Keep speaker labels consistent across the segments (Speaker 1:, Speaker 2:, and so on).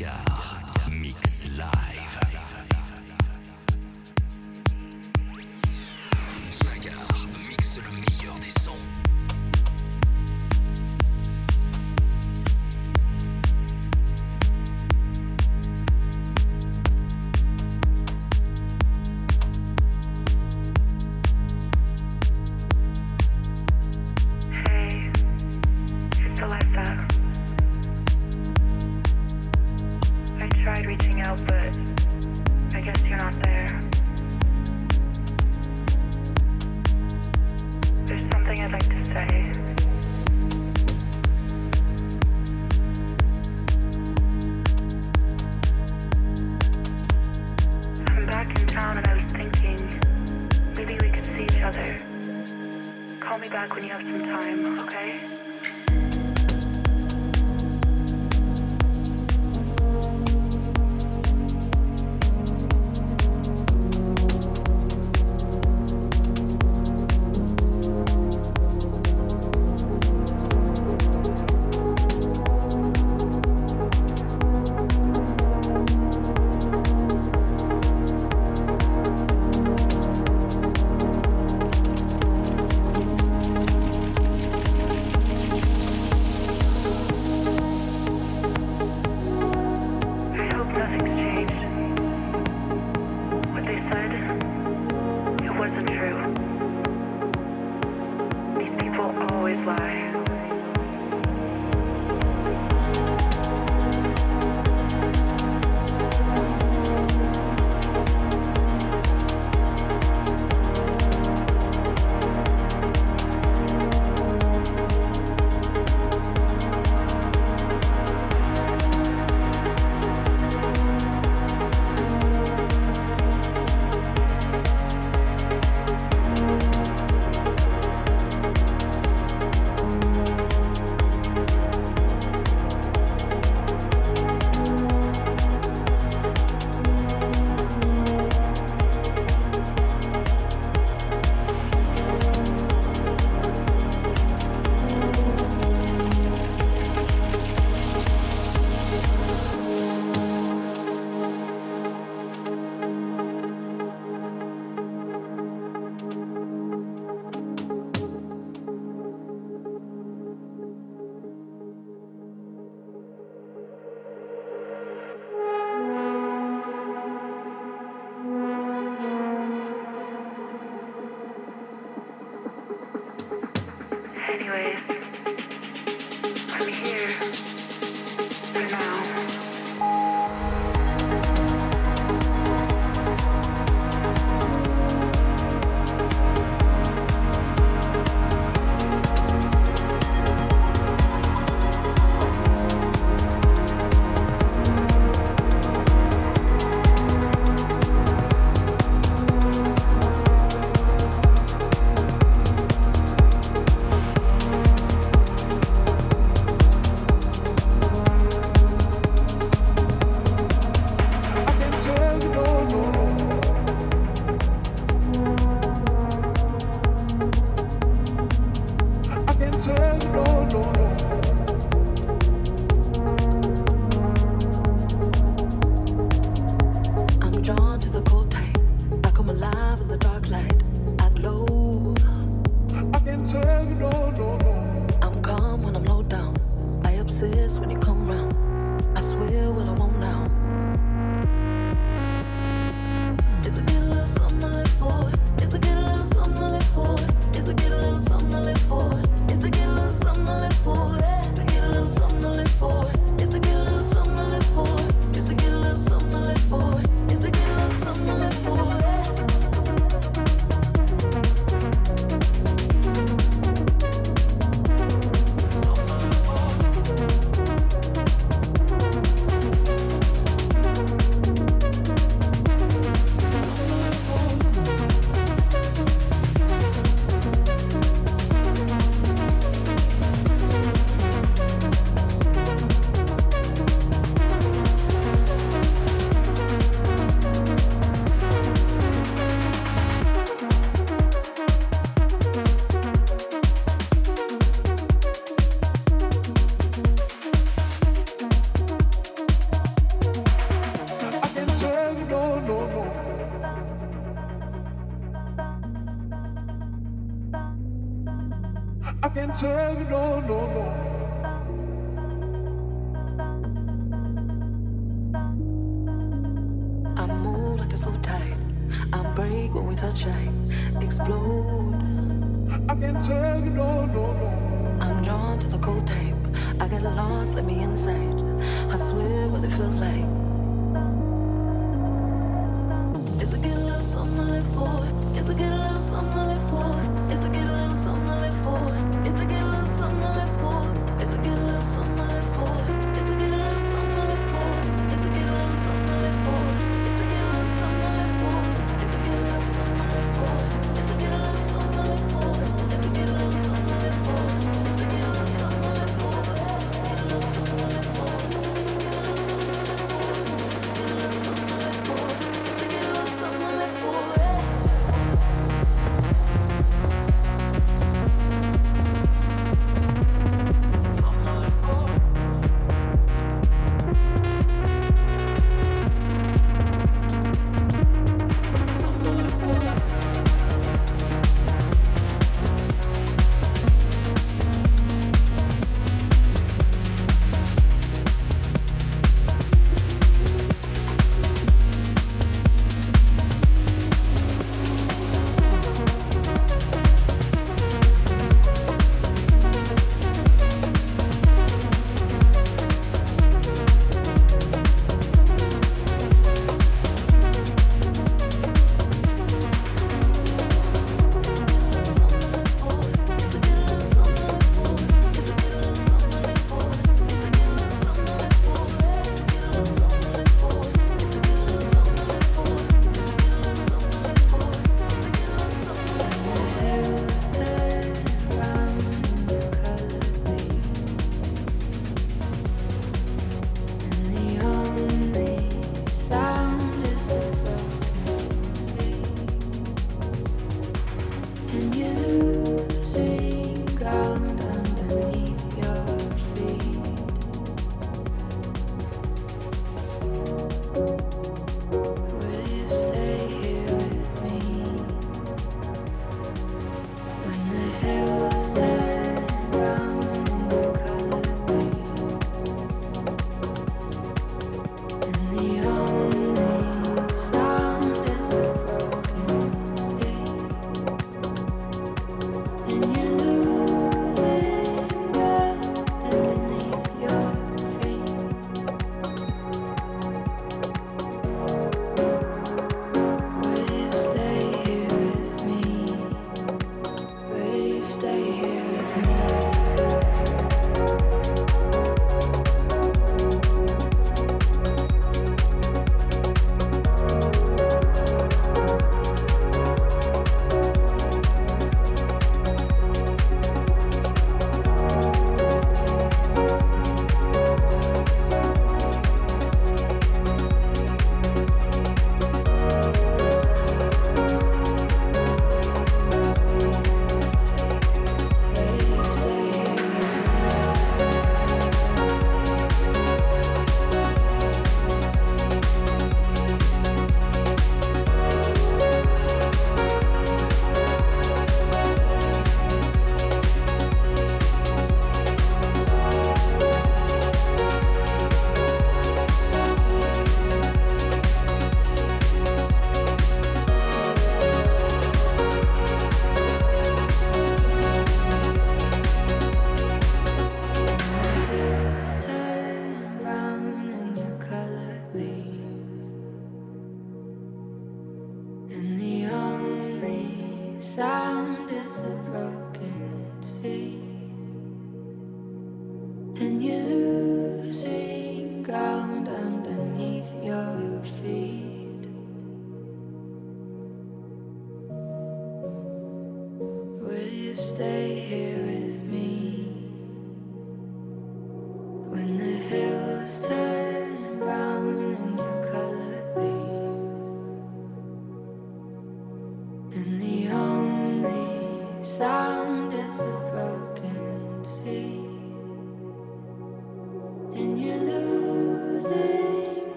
Speaker 1: Yeah.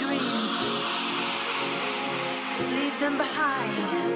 Speaker 1: Dreams, leave them behind